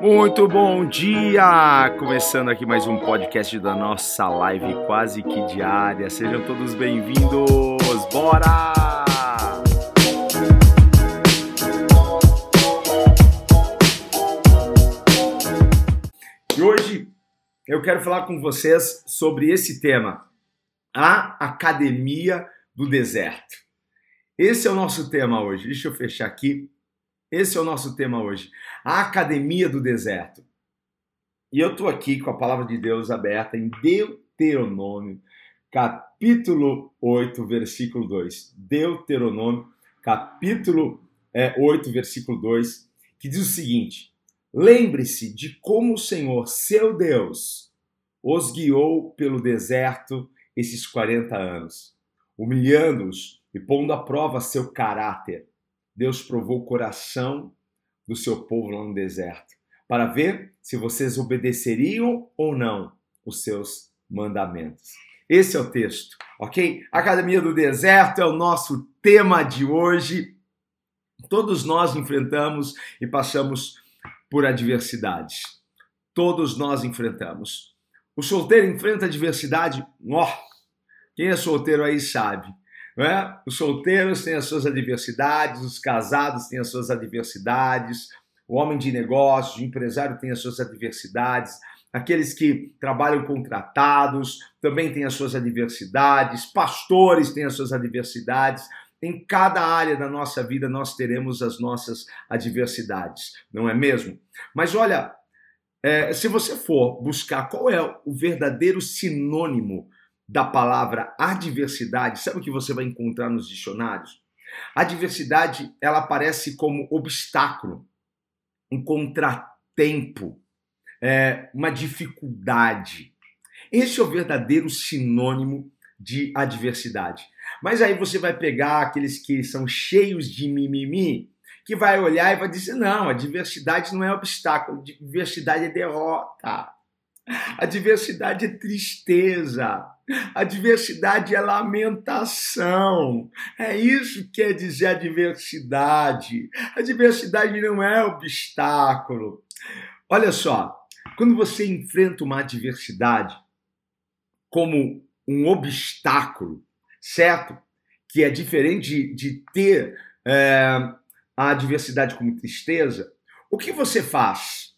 Muito bom dia! Começando aqui mais um podcast da nossa live quase que diária. Sejam todos bem-vindos! Bora! E hoje eu quero falar com vocês sobre esse tema, a Academia do Deserto. Esse é o nosso tema hoje. Deixa eu fechar aqui. Esse é o nosso tema hoje, a Academia do Deserto. E eu estou aqui com a palavra de Deus aberta em Deuteronômio, capítulo 8, versículo 2. Deuteronômio, capítulo é, 8, versículo 2, que diz o seguinte: Lembre-se de como o Senhor, seu Deus, os guiou pelo deserto esses 40 anos, humilhando-os e pondo à prova seu caráter Deus provou o coração do seu povo lá no deserto, para ver se vocês obedeceriam ou não os seus mandamentos. Esse é o texto, ok? Academia do Deserto é o nosso tema de hoje. Todos nós enfrentamos e passamos por adversidades. Todos nós enfrentamos. O solteiro enfrenta adversidade, ó, quem é solteiro aí sabe. Né? Os solteiros têm as suas adversidades, os casados têm as suas adversidades, o homem de negócios, o empresário tem as suas adversidades, aqueles que trabalham contratados também têm as suas adversidades, pastores têm as suas adversidades. Em cada área da nossa vida nós teremos as nossas adversidades, não é mesmo? Mas olha, é, se você for buscar qual é o verdadeiro sinônimo da palavra adversidade, sabe o que você vai encontrar nos dicionários? Adversidade, ela aparece como obstáculo, um contratempo, é, uma dificuldade. Esse é o verdadeiro sinônimo de adversidade. Mas aí você vai pegar aqueles que são cheios de mimimi, que vai olhar e vai dizer: não, adversidade não é obstáculo, adversidade é derrota. A diversidade é tristeza. A diversidade é lamentação. É isso que quer dizer a diversidade. A diversidade não é obstáculo. Olha só, quando você enfrenta uma adversidade como um obstáculo, certo? Que é diferente de, de ter é, a adversidade como tristeza, o que você faz?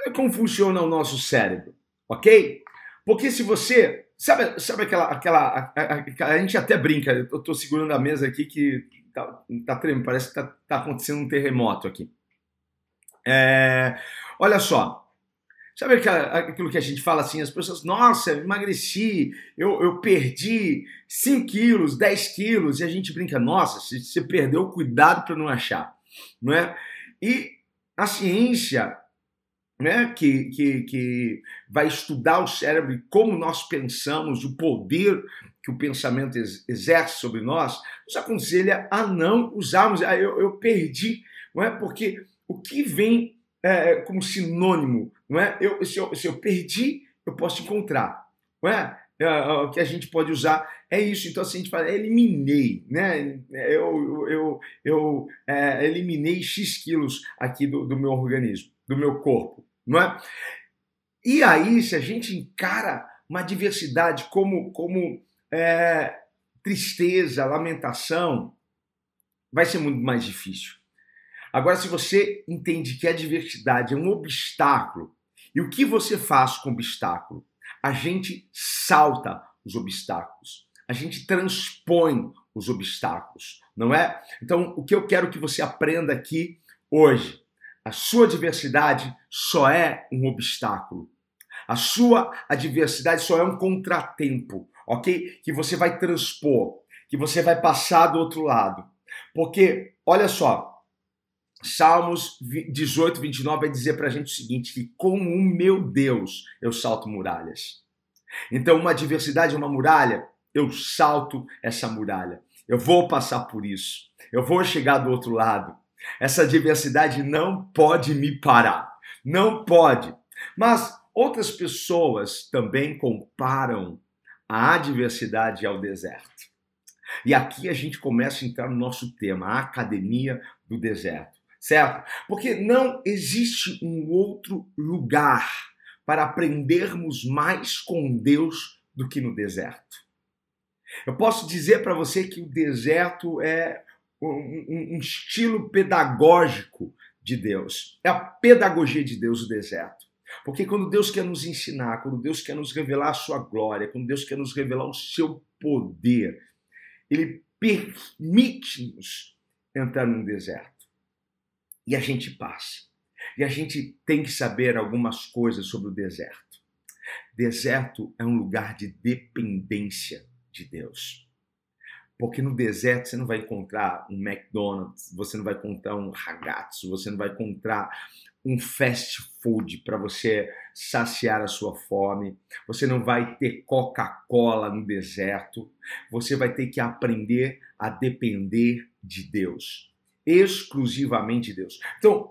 Olha como funciona o nosso cérebro, ok? Porque se você. Sabe, sabe aquela. aquela a, a, a gente até brinca, eu estou segurando a mesa aqui que tá, tá tremendo, parece que tá, tá acontecendo um terremoto aqui. É, olha só. Sabe aquilo que a gente fala assim, as pessoas, nossa, emagreci, eu, eu perdi 5 quilos, 10 quilos, e a gente brinca, nossa, você perdeu, cuidado para não achar, não é? E a ciência né, que, que, que vai estudar o cérebro e como nós pensamos, o poder que o pensamento exerce sobre nós, nos aconselha a não usarmos. Ah, eu, eu perdi, não é? Porque o que vem é, como sinônimo, não é? Eu, se, eu, se eu perdi, eu posso encontrar, não é? é? O que a gente pode usar é isso. Então, assim, a gente fala, eliminei, né? Eu, eu, eu é, eliminei X quilos aqui do, do meu organismo, do meu corpo não é? E aí, se a gente encara uma diversidade como, como é, tristeza, lamentação, vai ser muito mais difícil. Agora, se você entende que a diversidade é um obstáculo, e o que você faz com o obstáculo? A gente salta os obstáculos, a gente transpõe os obstáculos, não é? Então, o que eu quero que você aprenda aqui hoje a sua adversidade só é um obstáculo. A sua adversidade só é um contratempo, ok? Que você vai transpor, que você vai passar do outro lado. Porque, olha só, Salmos 18, 29 vai dizer para a gente o seguinte: que com o meu Deus eu salto muralhas. Então, uma adversidade é uma muralha, eu salto essa muralha. Eu vou passar por isso. Eu vou chegar do outro lado. Essa diversidade não pode me parar. Não pode. Mas outras pessoas também comparam a adversidade ao deserto. E aqui a gente começa a entrar no nosso tema, a academia do deserto. certo? Porque não existe um outro lugar para aprendermos mais com Deus do que no deserto. Eu posso dizer para você que o deserto é um, um, estilo pedagógico de Deus. É a pedagogia de Deus o deserto. Porque quando Deus quer nos ensinar, quando Deus quer nos revelar a sua glória, quando Deus quer nos revelar o seu poder, ele permite-nos entrar num deserto. E a gente passa. E a gente tem que saber algumas coisas sobre o deserto. Deserto é um lugar de dependência de Deus. Porque no deserto você não vai encontrar um McDonald's, você não vai encontrar um ragazzo, você não vai encontrar um fast food para você saciar a sua fome. Você não vai ter Coca-Cola no deserto. Você vai ter que aprender a depender de Deus, exclusivamente de Deus. Então,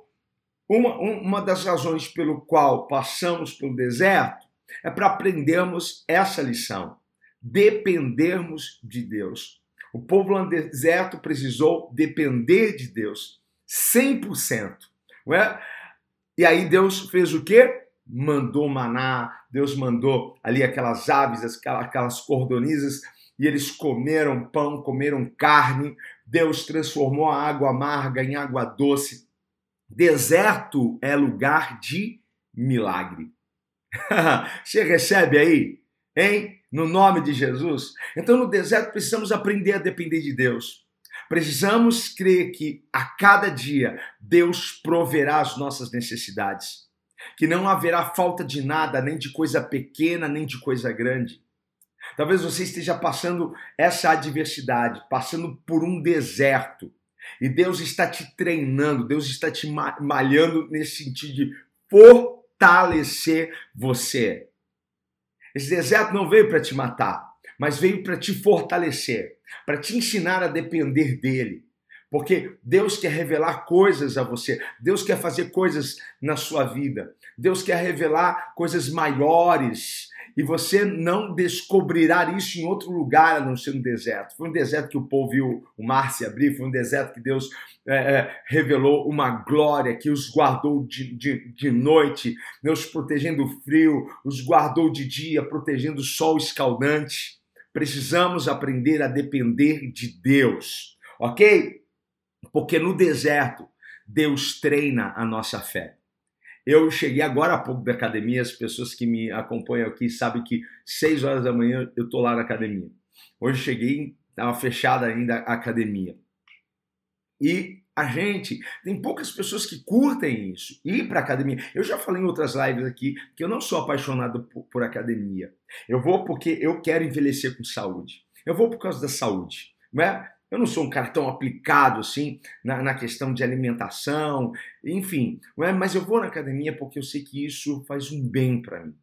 uma, uma das razões pelo qual passamos pelo deserto é para aprendermos essa lição, dependermos de Deus. O povo no deserto precisou depender de Deus 100%, não é? E aí Deus fez o quê? Mandou maná, Deus mandou ali aquelas aves, aquelas cordonizas, e eles comeram pão, comeram carne. Deus transformou a água amarga em água doce. Deserto é lugar de milagre. Você recebe aí, hein? No nome de Jesus. Então, no deserto, precisamos aprender a depender de Deus. Precisamos crer que a cada dia Deus proverá as nossas necessidades, que não haverá falta de nada, nem de coisa pequena, nem de coisa grande. Talvez você esteja passando essa adversidade, passando por um deserto, e Deus está te treinando, Deus está te malhando nesse sentido de fortalecer você. Esse deserto não veio para te matar, mas veio para te fortalecer, para te ensinar a depender dele. Porque Deus quer revelar coisas a você, Deus quer fazer coisas na sua vida, Deus quer revelar coisas maiores e você não descobrirá isso em outro lugar a não ser no deserto. Foi um deserto que o povo viu o mar se abrir, foi um deserto que Deus é, é, revelou uma glória, que os guardou de, de, de noite, Deus protegendo o frio, os guardou de dia, protegendo o sol escaldante. Precisamos aprender a depender de Deus, ok? Porque no deserto, Deus treina a nossa fé. Eu cheguei agora há pouco da academia, as pessoas que me acompanham aqui sabem que 6 horas da manhã eu estou lá na academia. Hoje cheguei, estava fechada ainda a academia. E a gente, tem poucas pessoas que curtem isso, ir para academia. Eu já falei em outras lives aqui que eu não sou apaixonado por, por academia. Eu vou porque eu quero envelhecer com saúde. Eu vou por causa da saúde. Não é? Eu não sou um cara tão aplicado assim na, na questão de alimentação, enfim, é? mas eu vou na academia porque eu sei que isso faz um bem para mim.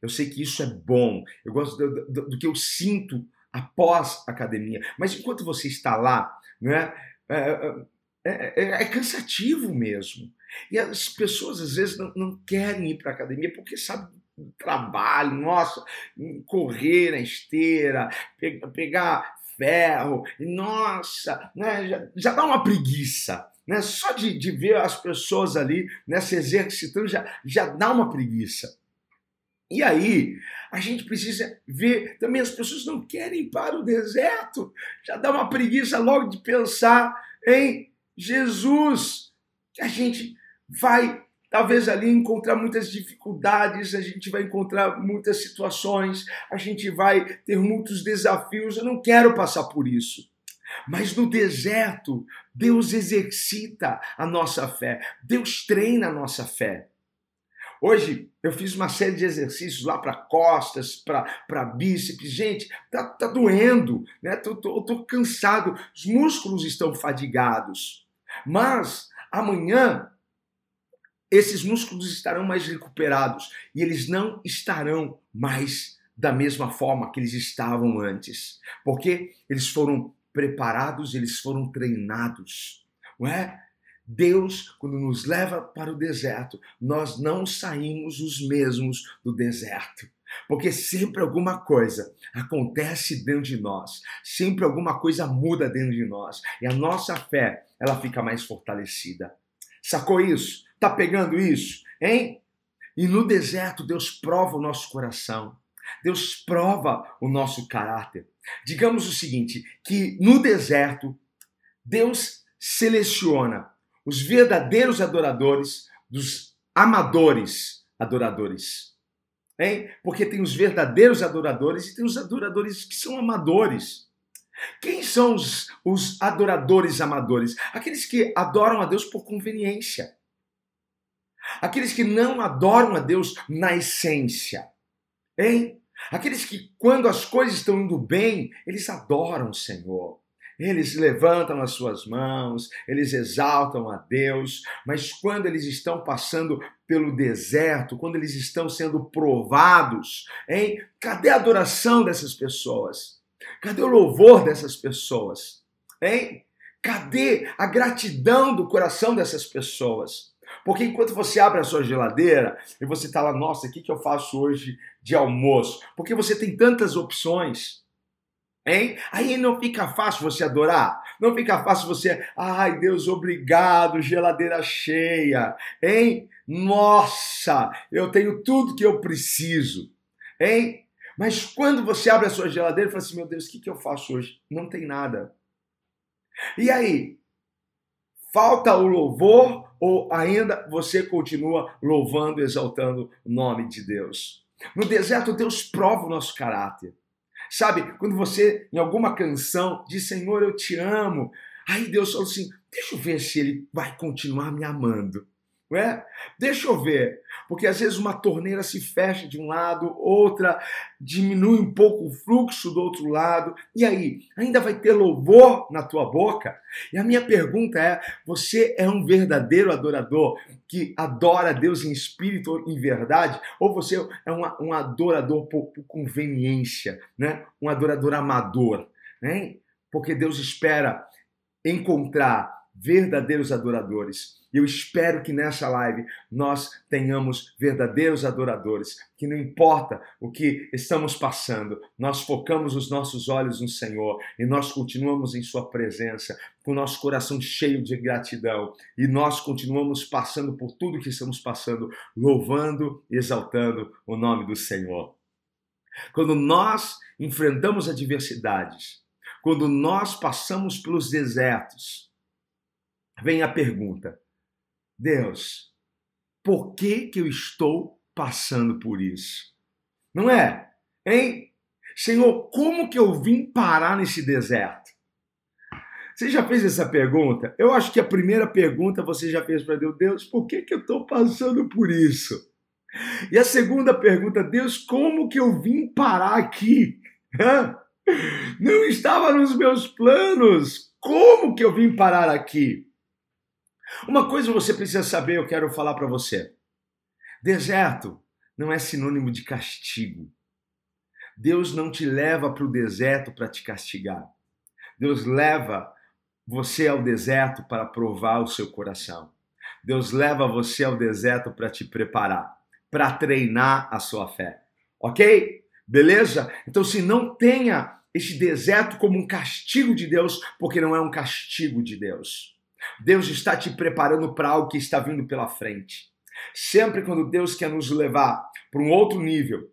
Eu sei que isso é bom. Eu gosto do, do, do, que eu sinto após a academia. Mas enquanto você está lá, né, é, é, é, cansativo mesmo. E as pessoas às vezes não, não querem ir para a academia porque sabem trabalho, nossa, correr na esteira, pegar ferro, e nossa, né, já, já dá uma preguiça. Né? Só de, de ver as pessoas ali né, se exercitando já, já dá uma preguiça. E aí, a gente precisa ver também as pessoas não querem ir para o deserto. Já dá uma preguiça logo de pensar em Jesus. Que a gente vai talvez ali encontrar muitas dificuldades, a gente vai encontrar muitas situações, a gente vai ter muitos desafios. Eu não quero passar por isso. Mas no deserto, Deus exercita a nossa fé, Deus treina a nossa fé. Hoje eu fiz uma série de exercícios lá para costas, para bíceps. Gente, tá, tá doendo, né? Tô, tô, tô cansado, os músculos estão fadigados. Mas amanhã esses músculos estarão mais recuperados e eles não estarão mais da mesma forma que eles estavam antes, porque eles foram preparados, eles foram treinados, não é? Deus, quando nos leva para o deserto, nós não saímos os mesmos do deserto. Porque sempre alguma coisa acontece dentro de nós, sempre alguma coisa muda dentro de nós, e a nossa fé, ela fica mais fortalecida. Sacou isso? Tá pegando isso? Hein? E no deserto, Deus prova o nosso coração. Deus prova o nosso caráter. Digamos o seguinte: que no deserto, Deus seleciona os verdadeiros adoradores dos amadores adoradores. Hein? Porque tem os verdadeiros adoradores e tem os adoradores que são amadores. Quem são os, os adoradores amadores? Aqueles que adoram a Deus por conveniência. Aqueles que não adoram a Deus na essência. Hein? Aqueles que, quando as coisas estão indo bem, eles adoram o Senhor. Eles levantam as suas mãos, eles exaltam a Deus, mas quando eles estão passando pelo deserto, quando eles estão sendo provados, hein? Cadê a adoração dessas pessoas? Cadê o louvor dessas pessoas? Hein? Cadê a gratidão do coração dessas pessoas? Porque enquanto você abre a sua geladeira e você está lá, nossa, o que, que eu faço hoje de almoço? Porque você tem tantas opções. Hein? Aí não fica fácil você adorar. Não fica fácil você, ai Deus, obrigado, geladeira cheia. Hein? Nossa, eu tenho tudo que eu preciso. Hein? Mas quando você abre a sua geladeira e fala assim, meu Deus, o que, que eu faço hoje? Não tem nada. E aí? Falta o louvor ou ainda você continua louvando, exaltando o nome de Deus? No deserto, Deus prova o nosso caráter. Sabe, quando você, em alguma canção, diz Senhor, eu te amo, aí Deus fala assim: deixa eu ver se ele vai continuar me amando. Não é? Deixa eu ver, porque às vezes uma torneira se fecha de um lado, outra diminui um pouco o fluxo do outro lado, e aí, ainda vai ter louvor na tua boca? E a minha pergunta é: você é um verdadeiro adorador que adora Deus em espírito ou em verdade? Ou você é um, um adorador por, por conveniência, né? um adorador amador? Né? Porque Deus espera encontrar verdadeiros adoradores eu espero que nessa live nós tenhamos verdadeiros adoradores, que não importa o que estamos passando, nós focamos os nossos olhos no Senhor e nós continuamos em Sua presença, com o nosso coração cheio de gratidão e nós continuamos passando por tudo que estamos passando, louvando e exaltando o nome do Senhor. Quando nós enfrentamos adversidades, quando nós passamos pelos desertos, vem a pergunta: Deus, por que, que eu estou passando por isso? Não é? Hein? Senhor, como que eu vim parar nesse deserto? Você já fez essa pergunta? Eu acho que a primeira pergunta você já fez para Deus: Deus, por que, que eu estou passando por isso? E a segunda pergunta: Deus, como que eu vim parar aqui? Não estava nos meus planos. Como que eu vim parar aqui? Uma coisa você precisa saber, eu quero falar para você. Deserto não é sinônimo de castigo. Deus não te leva para o deserto para te castigar. Deus leva você ao deserto para provar o seu coração. Deus leva você ao deserto para te preparar, para treinar a sua fé. Ok? Beleza? Então, se não tenha este deserto como um castigo de Deus, porque não é um castigo de Deus. Deus está te preparando para algo que está vindo pela frente. Sempre quando Deus quer nos levar para um outro nível,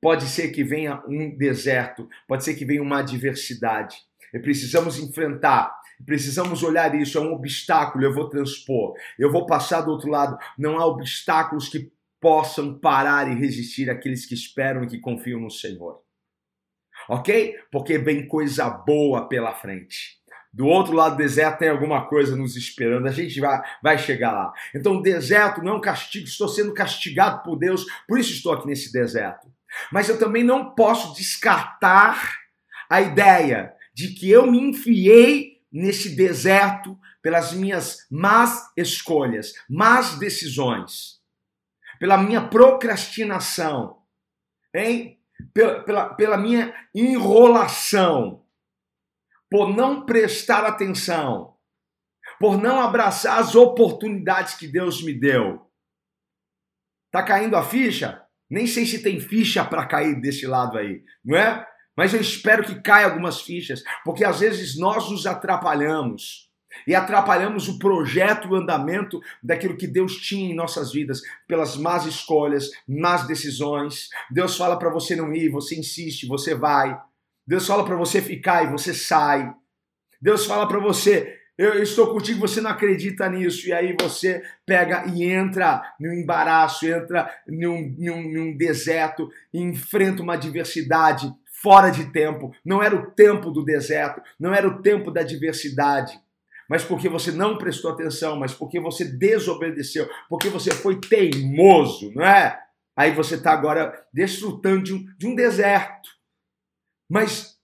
pode ser que venha um deserto, pode ser que venha uma adversidade. E precisamos enfrentar, precisamos olhar isso. É um obstáculo, eu vou transpor, eu vou passar do outro lado. Não há obstáculos que possam parar e resistir aqueles que esperam e que confiam no Senhor. Ok? Porque vem coisa boa pela frente. Do outro lado do deserto tem alguma coisa nos esperando. A gente vai, vai chegar lá. Então, deserto não é um castigo. Estou sendo castigado por Deus, por isso estou aqui nesse deserto. Mas eu também não posso descartar a ideia de que eu me enfiei nesse deserto pelas minhas más escolhas, más decisões, pela minha procrastinação, hein? Pela, pela, pela minha enrolação por não prestar atenção, por não abraçar as oportunidades que Deus me deu. Tá caindo a ficha? Nem sei se tem ficha para cair desse lado aí, não é? Mas eu espero que caia algumas fichas, porque às vezes nós nos atrapalhamos. e atrapalhamos o projeto o andamento daquilo que Deus tinha em nossas vidas pelas más escolhas, más decisões. Deus fala para você não ir, você insiste, você vai. Deus fala para você ficar e você sai. Deus fala para você, eu estou contigo, você não acredita nisso, e aí você pega e entra num embaraço, entra num, num, num deserto, enfrenta uma adversidade fora de tempo. Não era o tempo do deserto, não era o tempo da adversidade mas porque você não prestou atenção, mas porque você desobedeceu, porque você foi teimoso, não é? Aí você está agora desfrutando de um, de um deserto. Mas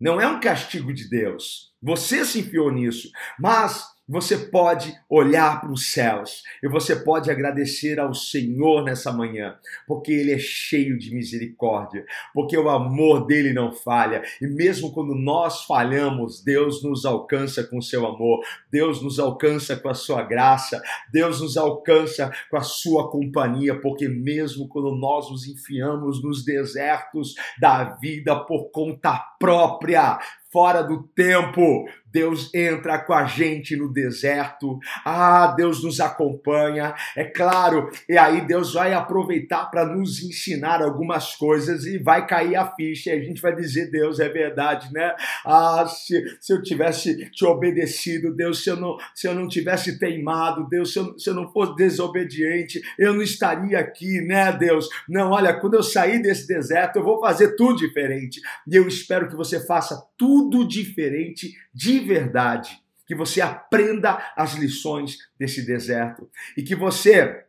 não é um castigo de Deus. Você se enfiou nisso. Mas você pode olhar para os céus e você pode agradecer ao Senhor nessa manhã, porque Ele é cheio de misericórdia, porque o amor dele não falha, e mesmo quando nós falhamos, Deus nos alcança com seu amor, Deus nos alcança com a sua graça, Deus nos alcança com a sua companhia, porque mesmo quando nós nos enfiamos nos desertos da vida por conta própria, fora do tempo. Deus entra com a gente no deserto. Ah, Deus nos acompanha. É claro, e aí Deus vai aproveitar para nos ensinar algumas coisas e vai cair a ficha. E a gente vai dizer: Deus, é verdade, né? Ah, se, se eu tivesse te obedecido, Deus, se eu não, se eu não tivesse teimado, Deus, se eu, se eu não fosse desobediente, eu não estaria aqui, né, Deus? Não, olha, quando eu sair desse deserto, eu vou fazer tudo diferente. E eu espero que você faça tudo tudo diferente de verdade. Que você aprenda as lições desse deserto e que você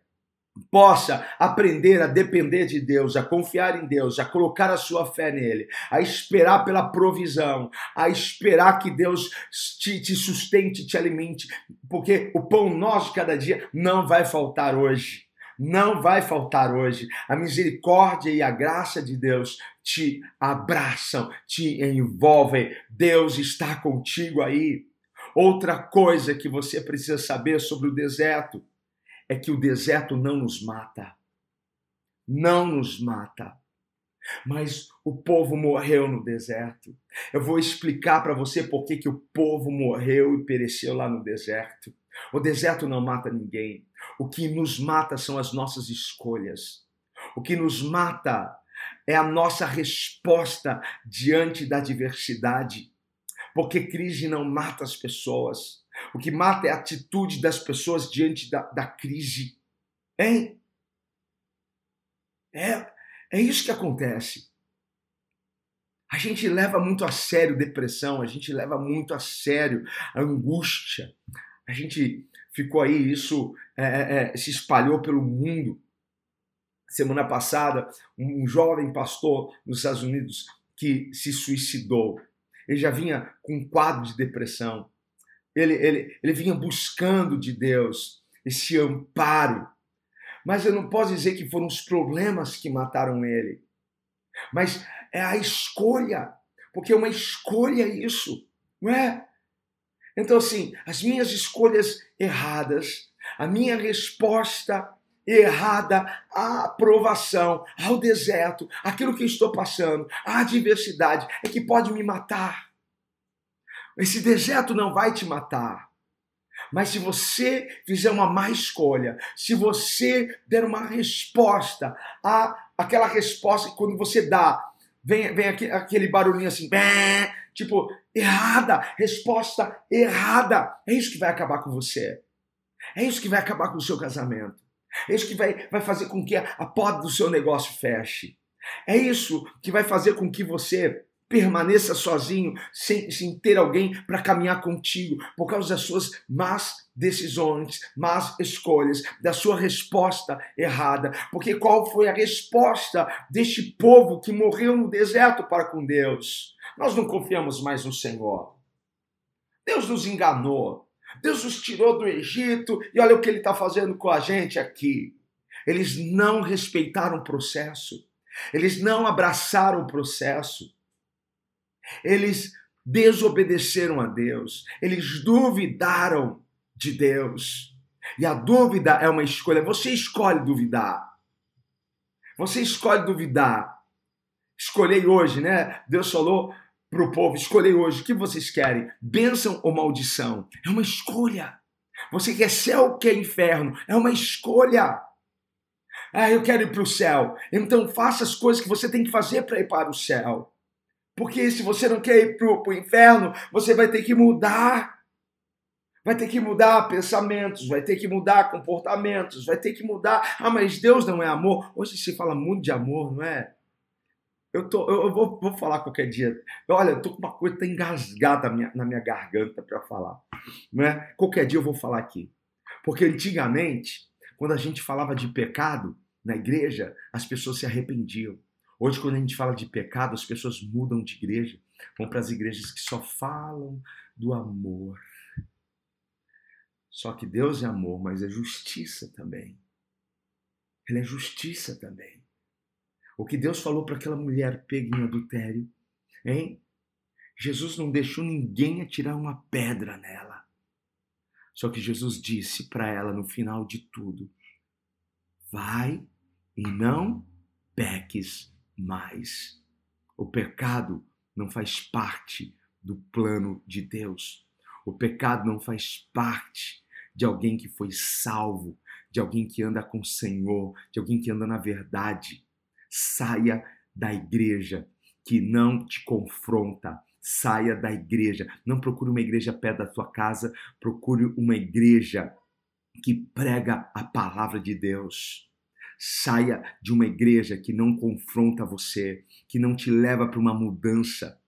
possa aprender a depender de Deus, a confiar em Deus, a colocar a sua fé nele, a esperar pela provisão, a esperar que Deus te, te sustente, te alimente, porque o pão nosso de cada dia não vai faltar hoje não vai faltar hoje. A misericórdia e a graça de Deus te abraçam, te envolvem. Deus está contigo aí. Outra coisa que você precisa saber sobre o deserto é que o deserto não nos mata. Não nos mata. Mas o povo morreu no deserto. Eu vou explicar para você por que, que o povo morreu e pereceu lá no deserto. O deserto não mata ninguém. O que nos mata são as nossas escolhas. O que nos mata é a nossa resposta diante da adversidade. Porque crise não mata as pessoas. O que mata é a atitude das pessoas diante da, da crise. Hein? É, é isso que acontece. A gente leva muito a sério depressão, a gente leva muito a sério angústia, a gente ficou aí, isso é, é, é, se espalhou pelo mundo. Semana passada, um jovem pastor nos Estados Unidos que se suicidou. Ele já vinha com um quadro de depressão. Ele, ele, ele vinha buscando de Deus esse amparo. Mas eu não posso dizer que foram os problemas que mataram ele. Mas é a escolha. Porque é uma escolha isso, não é? Então, assim, as minhas escolhas erradas, a minha resposta errada à aprovação, ao deserto, aquilo que eu estou passando, à adversidade, é que pode me matar. Esse deserto não vai te matar. Mas se você fizer uma má escolha, se você der uma resposta a aquela resposta que quando você dá, vem, vem aquele barulhinho assim, tipo, errada, resposta errada. É isso que vai acabar com você. É isso que vai acabar com o seu casamento. É isso que vai, vai fazer com que a, a porta do seu negócio feche. É isso que vai fazer com que você permaneça sozinho, sem, sem ter alguém para caminhar contigo, por causa das suas más decisões, más escolhas, da sua resposta errada. Porque qual foi a resposta deste povo que morreu no deserto para com Deus? Nós não confiamos mais no Senhor. Deus nos enganou. Deus nos tirou do Egito e olha o que ele está fazendo com a gente aqui. Eles não respeitaram o processo. Eles não abraçaram o processo. Eles desobedeceram a Deus. Eles duvidaram de Deus. E a dúvida é uma escolha. Você escolhe duvidar. Você escolhe duvidar. Escolhei hoje, né? Deus falou para o povo: escolher hoje o que vocês querem, bênção ou maldição. É uma escolha. Você quer céu, quer inferno. É uma escolha. Ah, eu quero ir para o céu. Então faça as coisas que você tem que fazer para ir para o céu. Porque se você não quer ir para o inferno, você vai ter que mudar. Vai ter que mudar pensamentos, vai ter que mudar comportamentos, vai ter que mudar. Ah, mas Deus não é amor. Hoje se fala muito de amor, não é? Eu, tô, eu vou, vou falar qualquer dia. Olha, eu tô com uma coisa tá engasgada na minha, na minha garganta para falar. Né? Qualquer dia eu vou falar aqui. Porque antigamente, quando a gente falava de pecado na igreja, as pessoas se arrependiam. Hoje, quando a gente fala de pecado, as pessoas mudam de igreja, vão para as igrejas que só falam do amor. Só que Deus é amor, mas é justiça também. Ele é justiça também. O que Deus falou para aquela mulher pega em adultério, hein? Jesus não deixou ninguém atirar uma pedra nela. Só que Jesus disse para ela no final de tudo: vai e não peques mais. O pecado não faz parte do plano de Deus. O pecado não faz parte de alguém que foi salvo, de alguém que anda com o Senhor, de alguém que anda na verdade. Saia da igreja que não te confronta. Saia da igreja. Não procure uma igreja perto da sua casa, procure uma igreja que prega a palavra de Deus. Saia de uma igreja que não confronta você, que não te leva para uma mudança,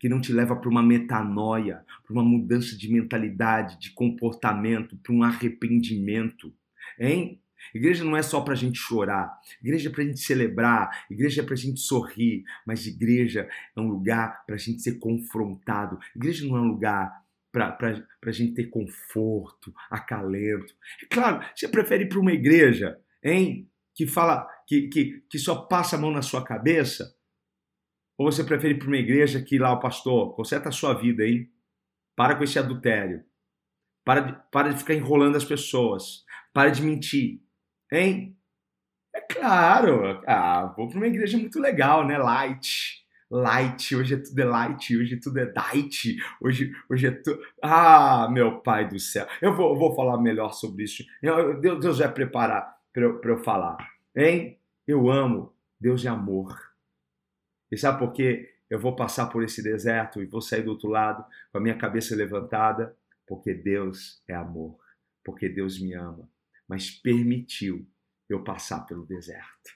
que não te leva para uma metanoia, para uma mudança de mentalidade, de comportamento, para um arrependimento. Hein? Igreja não é só para a gente chorar, igreja é para a gente celebrar, igreja é para a gente sorrir, mas igreja é um lugar para a gente ser confrontado. Igreja não é um lugar para a gente ter conforto, acalento. É claro, você prefere ir para uma igreja, hein, que fala, que, que, que só passa a mão na sua cabeça? Ou você prefere ir para uma igreja que lá o pastor conserta a sua vida, hein? Para com esse adultério. Para de, para de ficar enrolando as pessoas. Para de mentir. Hein? É claro. Ah, vou para uma igreja muito legal, né? Light. Light, hoje é tudo é light, hoje tudo é diet, hoje, hoje é tudo. Ah, meu pai do céu. Eu vou, eu vou falar melhor sobre isso. Eu, Deus, Deus vai preparar para eu, eu falar. Hein? Eu amo. Deus é amor. E sabe por quê? Eu vou passar por esse deserto e vou sair do outro lado com a minha cabeça levantada, porque Deus é amor, porque Deus me ama mas permitiu eu passar pelo deserto.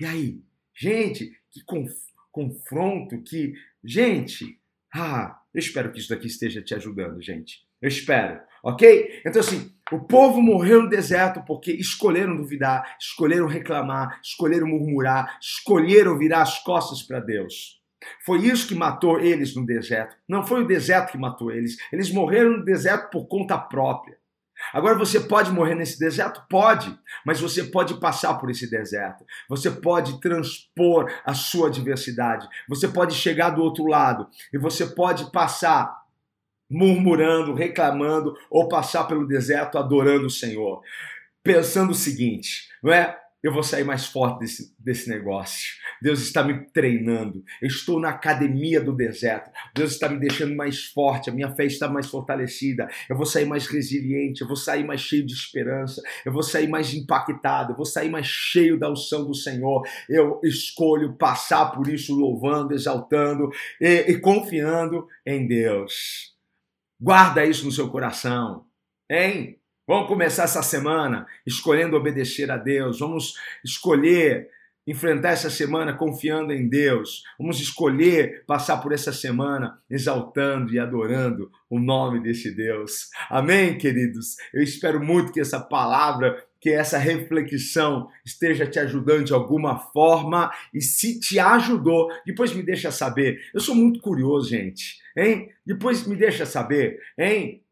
E aí, gente, que conf confronto, que. Gente, ah, eu espero que isso daqui esteja te ajudando, gente. Eu espero, ok? Então, assim, o povo morreu no deserto porque escolheram duvidar, escolheram reclamar, escolheram murmurar, escolheram virar as costas para Deus. Foi isso que matou eles no deserto. Não foi o deserto que matou eles. Eles morreram no deserto por conta própria. Agora você pode morrer nesse deserto? Pode, mas você pode passar por esse deserto. Você pode transpor a sua adversidade. Você pode chegar do outro lado e você pode passar murmurando, reclamando ou passar pelo deserto adorando o Senhor. Pensando o seguinte, não é? Eu vou sair mais forte desse, desse negócio. Deus está me treinando. Eu estou na academia do deserto. Deus está me deixando mais forte. A minha fé está mais fortalecida. Eu vou sair mais resiliente. Eu vou sair mais cheio de esperança. Eu vou sair mais impactado. Eu vou sair mais cheio da unção do Senhor. Eu escolho passar por isso louvando, exaltando e, e confiando em Deus. Guarda isso no seu coração, hein? Vamos começar essa semana escolhendo obedecer a Deus. Vamos escolher enfrentar essa semana confiando em Deus. Vamos escolher passar por essa semana exaltando e adorando o nome desse Deus. Amém, queridos? Eu espero muito que essa palavra, que essa reflexão esteja te ajudando de alguma forma e se te ajudou, depois me deixa saber. Eu sou muito curioso, gente, hein? Depois me deixa saber, hein?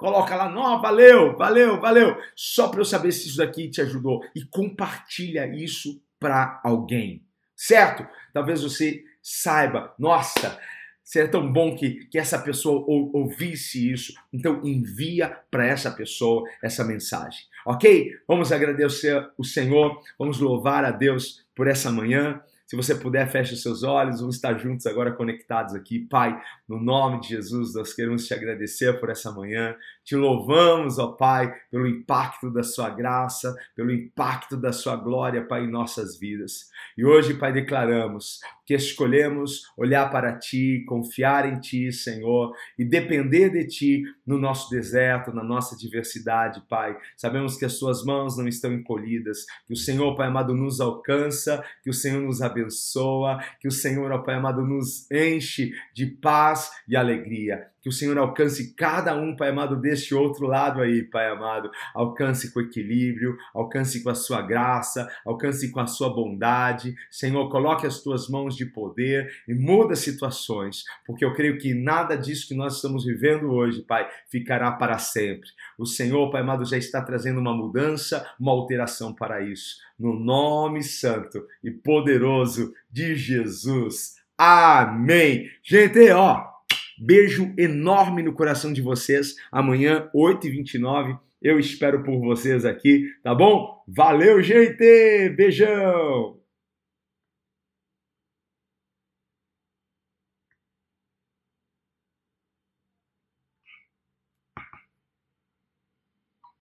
Coloca lá, não, valeu, valeu, valeu. Só para eu saber se isso daqui te ajudou. E compartilha isso para alguém, certo? Talvez você saiba, nossa, seria tão bom que, que essa pessoa ou, ouvisse isso. Então envia para essa pessoa essa mensagem, ok? Vamos agradecer o Senhor, vamos louvar a Deus por essa manhã. Se você puder, feche os seus olhos, vamos estar juntos agora conectados aqui. Pai, no nome de Jesus, nós queremos te agradecer por essa manhã. Te louvamos, ó Pai, pelo impacto da sua graça, pelo impacto da sua glória, Pai, em nossas vidas. E hoje, Pai, declaramos que escolhemos olhar para ti, confiar em ti, Senhor, e depender de ti no nosso deserto, na nossa diversidade, Pai. Sabemos que as suas mãos não estão encolhidas, que o Senhor, Pai amado, nos alcança, que o Senhor nos abençoa, que o Senhor, ó Pai amado, nos enche de paz e alegria. Que o Senhor alcance cada um, Pai amado, deste outro lado aí, Pai amado. Alcance com equilíbrio, alcance com a sua graça, alcance com a sua bondade. Senhor, coloque as tuas mãos de poder e muda situações, porque eu creio que nada disso que nós estamos vivendo hoje, Pai, ficará para sempre. O Senhor, Pai amado, já está trazendo uma mudança, uma alteração para isso. No nome santo e poderoso de Jesus. Amém. Gente, ó, Beijo enorme no coração de vocês. Amanhã, 8h29, eu espero por vocês aqui, tá bom? Valeu, gente! Beijão!